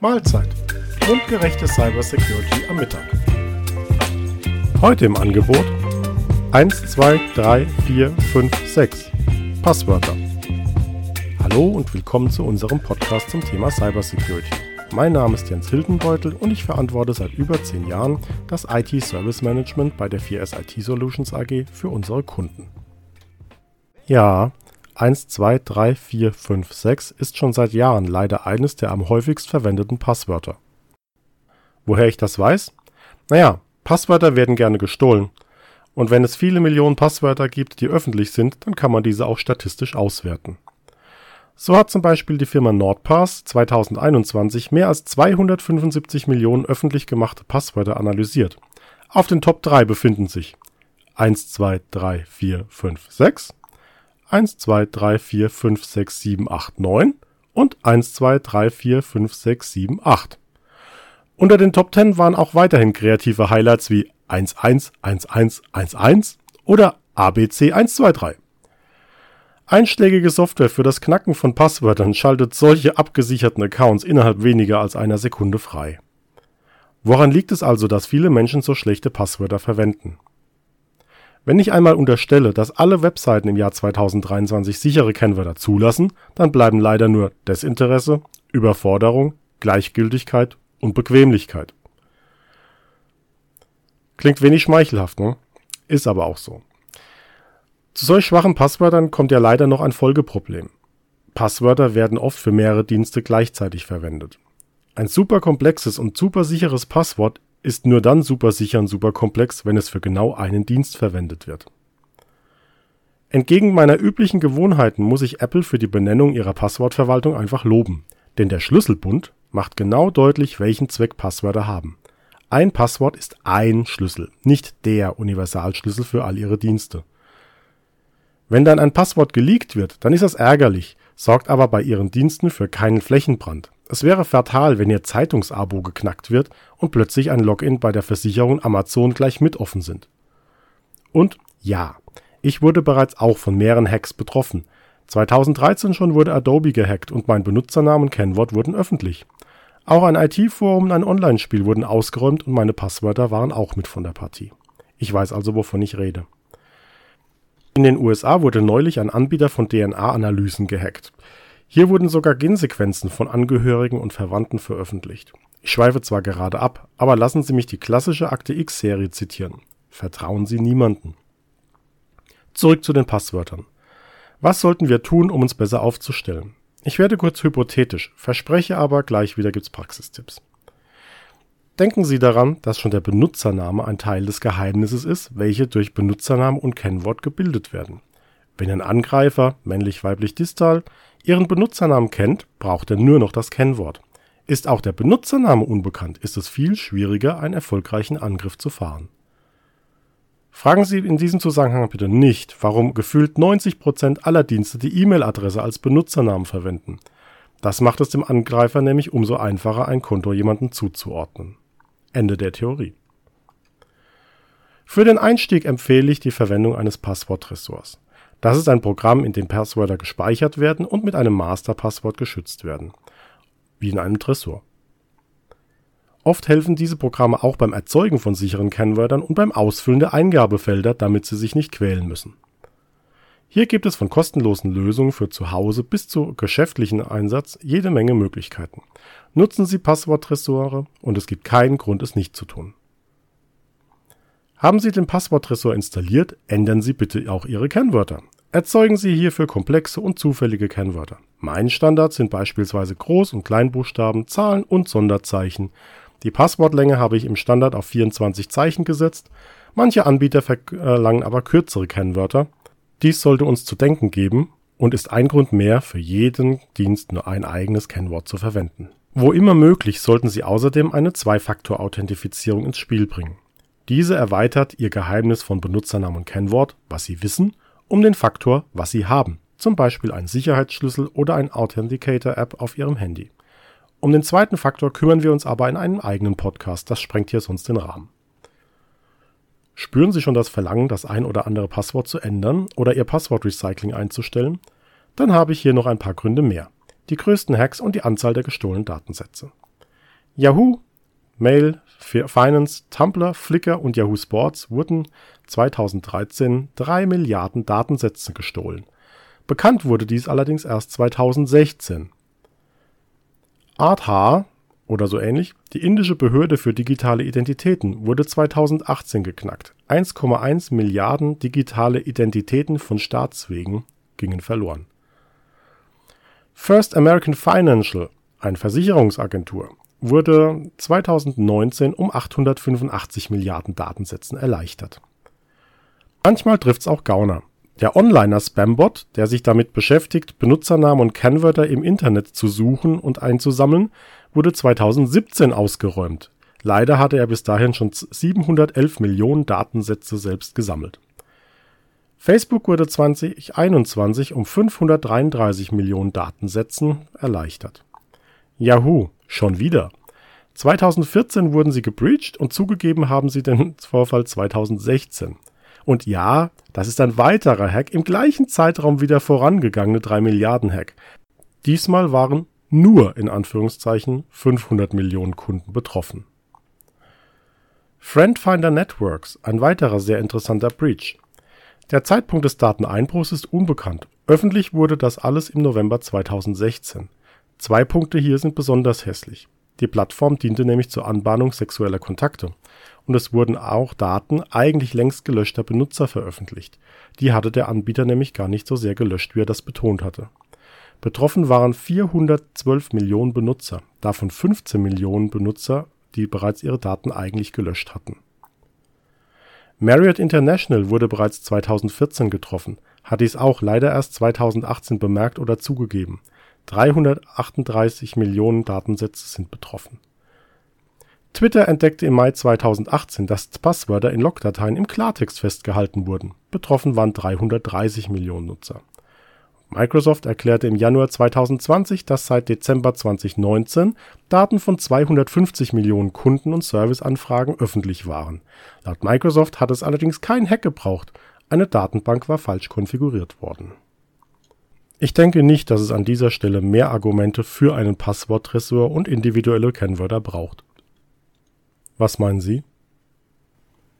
Mahlzeit. Mundgerechte Cybersecurity am Mittag. Heute im Angebot 1, 2, 3, 4, 5, 6 Passwörter. Hallo und willkommen zu unserem Podcast zum Thema Cybersecurity. Mein Name ist Jens Hildenbeutel und ich verantworte seit über 10 Jahren das IT Service Management bei der 4S IT Solutions AG für unsere Kunden. Ja, 1, 2, 3, 4, 5, 6 ist schon seit Jahren leider eines der am häufigst verwendeten Passwörter. Woher ich das weiß? Naja, Passwörter werden gerne gestohlen. Und wenn es viele Millionen Passwörter gibt, die öffentlich sind, dann kann man diese auch statistisch auswerten. So hat zum Beispiel die Firma NordPass 2021 mehr als 275 Millionen öffentlich gemachte Passwörter analysiert. Auf den Top 3 befinden sich 1, 2, 3, 4, 5, 6, 1, 2, 3, 4, 5, 6, 7, 8, 9 und 1, 2, 3, 4, 5, 6, 7, 8. Unter den Top 10 waren auch weiterhin kreative Highlights wie 1, 1, 1, 1, 1, 1 oder ABC 1, 2, 3. Einschlägige Software für das Knacken von Passwörtern schaltet solche abgesicherten Accounts innerhalb weniger als einer Sekunde frei. Woran liegt es also, dass viele Menschen so schlechte Passwörter verwenden? Wenn ich einmal unterstelle, dass alle Webseiten im Jahr 2023 sichere Kennwörter zulassen, dann bleiben leider nur Desinteresse, Überforderung, Gleichgültigkeit und Bequemlichkeit. Klingt wenig schmeichelhaft, ne? Ist aber auch so. Zu solch schwachen Passwörtern kommt ja leider noch ein Folgeproblem. Passwörter werden oft für mehrere Dienste gleichzeitig verwendet. Ein super komplexes und super sicheres Passwort ist nur dann super sicher und super komplex, wenn es für genau einen Dienst verwendet wird. Entgegen meiner üblichen Gewohnheiten muss ich Apple für die Benennung ihrer Passwortverwaltung einfach loben, denn der Schlüsselbund macht genau deutlich, welchen Zweck Passwörter haben. Ein Passwort ist ein Schlüssel, nicht der Universalschlüssel für all ihre Dienste. Wenn dann ein Passwort geleakt wird, dann ist das ärgerlich, sorgt aber bei ihren Diensten für keinen Flächenbrand. Es wäre fatal, wenn Ihr Zeitungsabo geknackt wird und plötzlich ein Login bei der Versicherung Amazon gleich mit offen sind. Und ja, ich wurde bereits auch von mehreren Hacks betroffen. 2013 schon wurde Adobe gehackt und mein Benutzernamen und Kennwort wurden öffentlich. Auch ein IT-Forum und ein Online-Spiel wurden ausgeräumt und meine Passwörter waren auch mit von der Partie. Ich weiß also, wovon ich rede. In den USA wurde neulich ein Anbieter von DNA-Analysen gehackt. Hier wurden sogar Gensequenzen von Angehörigen und Verwandten veröffentlicht. Ich schweife zwar gerade ab, aber lassen Sie mich die klassische Akte X-Serie zitieren. Vertrauen Sie niemanden. Zurück zu den Passwörtern. Was sollten wir tun, um uns besser aufzustellen? Ich werde kurz hypothetisch, verspreche aber, gleich wieder gibt's Praxistipps. Denken Sie daran, dass schon der Benutzername ein Teil des Geheimnisses ist, welche durch Benutzernamen und Kennwort gebildet werden. Wenn ein Angreifer, männlich, weiblich, distal, Ihren Benutzernamen kennt, braucht er nur noch das Kennwort. Ist auch der Benutzername unbekannt, ist es viel schwieriger, einen erfolgreichen Angriff zu fahren. Fragen Sie in diesem Zusammenhang bitte nicht, warum gefühlt 90% aller Dienste die E-Mail-Adresse als Benutzernamen verwenden. Das macht es dem Angreifer nämlich umso einfacher, ein Konto jemandem zuzuordnen. Ende der Theorie. Für den Einstieg empfehle ich die Verwendung eines Passwortressorts. Das ist ein Programm, in dem Passwörter gespeichert werden und mit einem Masterpasswort geschützt werden. Wie in einem Tresor. Oft helfen diese Programme auch beim Erzeugen von sicheren Kennwörtern und beim Ausfüllen der Eingabefelder, damit sie sich nicht quälen müssen. Hier gibt es von kostenlosen Lösungen für zu Hause bis zu geschäftlichen Einsatz jede Menge Möglichkeiten. Nutzen Sie Passworttresore und es gibt keinen Grund, es nicht zu tun. Haben Sie den Passworttresor installiert, ändern Sie bitte auch Ihre Kennwörter. Erzeugen Sie hierfür komplexe und zufällige Kennwörter. Mein Standard sind beispielsweise Groß- und Kleinbuchstaben, Zahlen und Sonderzeichen. Die Passwortlänge habe ich im Standard auf 24 Zeichen gesetzt. Manche Anbieter verlangen aber kürzere Kennwörter. Dies sollte uns zu denken geben und ist ein Grund mehr, für jeden Dienst nur ein eigenes Kennwort zu verwenden. Wo immer möglich sollten Sie außerdem eine Zwei-Faktor-Authentifizierung ins Spiel bringen. Diese erweitert Ihr Geheimnis von Benutzernamen und Kennwort, was Sie wissen, um den Faktor, was Sie haben, zum Beispiel einen Sicherheitsschlüssel oder ein Authenticator-App auf Ihrem Handy. Um den zweiten Faktor kümmern wir uns aber in einem eigenen Podcast, das sprengt hier sonst den Rahmen. Spüren Sie schon das Verlangen, das ein oder andere Passwort zu ändern oder Ihr Passwortrecycling einzustellen? Dann habe ich hier noch ein paar Gründe mehr. Die größten Hacks und die Anzahl der gestohlenen Datensätze. Yahoo, Mail, Finance, Tumblr, Flickr und Yahoo Sports wurden 2013 drei Milliarden Datensätze gestohlen. Bekannt wurde dies allerdings erst 2016. Aadhaar oder so ähnlich, die indische Behörde für digitale Identitäten, wurde 2018 geknackt. 1,1 Milliarden digitale Identitäten von Staatswegen gingen verloren. First American Financial, eine Versicherungsagentur, wurde 2019 um 885 Milliarden Datensätzen erleichtert. Manchmal trifft's auch Gauner. Der Onliner Spambot, der sich damit beschäftigt, Benutzernamen und Kennwörter im Internet zu suchen und einzusammeln, wurde 2017 ausgeräumt. Leider hatte er bis dahin schon 711 Millionen Datensätze selbst gesammelt. Facebook wurde 2021 um 533 Millionen Datensätzen erleichtert. Yahoo, schon wieder. 2014 wurden sie gebreached und zugegeben haben sie den Vorfall 2016. Und ja, das ist ein weiterer Hack, im gleichen Zeitraum wie der vorangegangene 3 Milliarden Hack. Diesmal waren nur in Anführungszeichen 500 Millionen Kunden betroffen. Friendfinder Networks, ein weiterer sehr interessanter Breach. Der Zeitpunkt des Dateneinbruchs ist unbekannt. Öffentlich wurde das alles im November 2016. Zwei Punkte hier sind besonders hässlich. Die Plattform diente nämlich zur Anbahnung sexueller Kontakte und es wurden auch Daten eigentlich längst gelöschter Benutzer veröffentlicht. Die hatte der Anbieter nämlich gar nicht so sehr gelöscht, wie er das betont hatte. Betroffen waren 412 Millionen Benutzer, davon 15 Millionen Benutzer, die bereits ihre Daten eigentlich gelöscht hatten. Marriott International wurde bereits 2014 getroffen, hat dies auch leider erst 2018 bemerkt oder zugegeben. 338 Millionen Datensätze sind betroffen Twitter entdeckte im Mai 2018, dass Passwörter in Logdateien im Klartext festgehalten wurden. Betroffen waren 330 Millionen Nutzer. Microsoft erklärte im Januar 2020, dass seit Dezember 2019 Daten von 250 Millionen Kunden und Serviceanfragen öffentlich waren. Laut Microsoft hat es allerdings keinen Hack gebraucht. Eine Datenbank war falsch konfiguriert worden. Ich denke nicht, dass es an dieser Stelle mehr Argumente für einen Passworttresor und individuelle Kennwörter braucht. Was meinen Sie?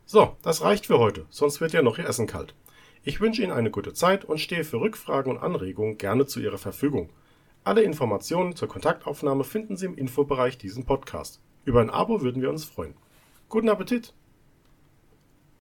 So, das reicht für heute, sonst wird ja noch Ihr Essen kalt. Ich wünsche Ihnen eine gute Zeit und stehe für Rückfragen und Anregungen gerne zu Ihrer Verfügung. Alle Informationen zur Kontaktaufnahme finden Sie im Infobereich diesen Podcast. Über ein Abo würden wir uns freuen. Guten Appetit!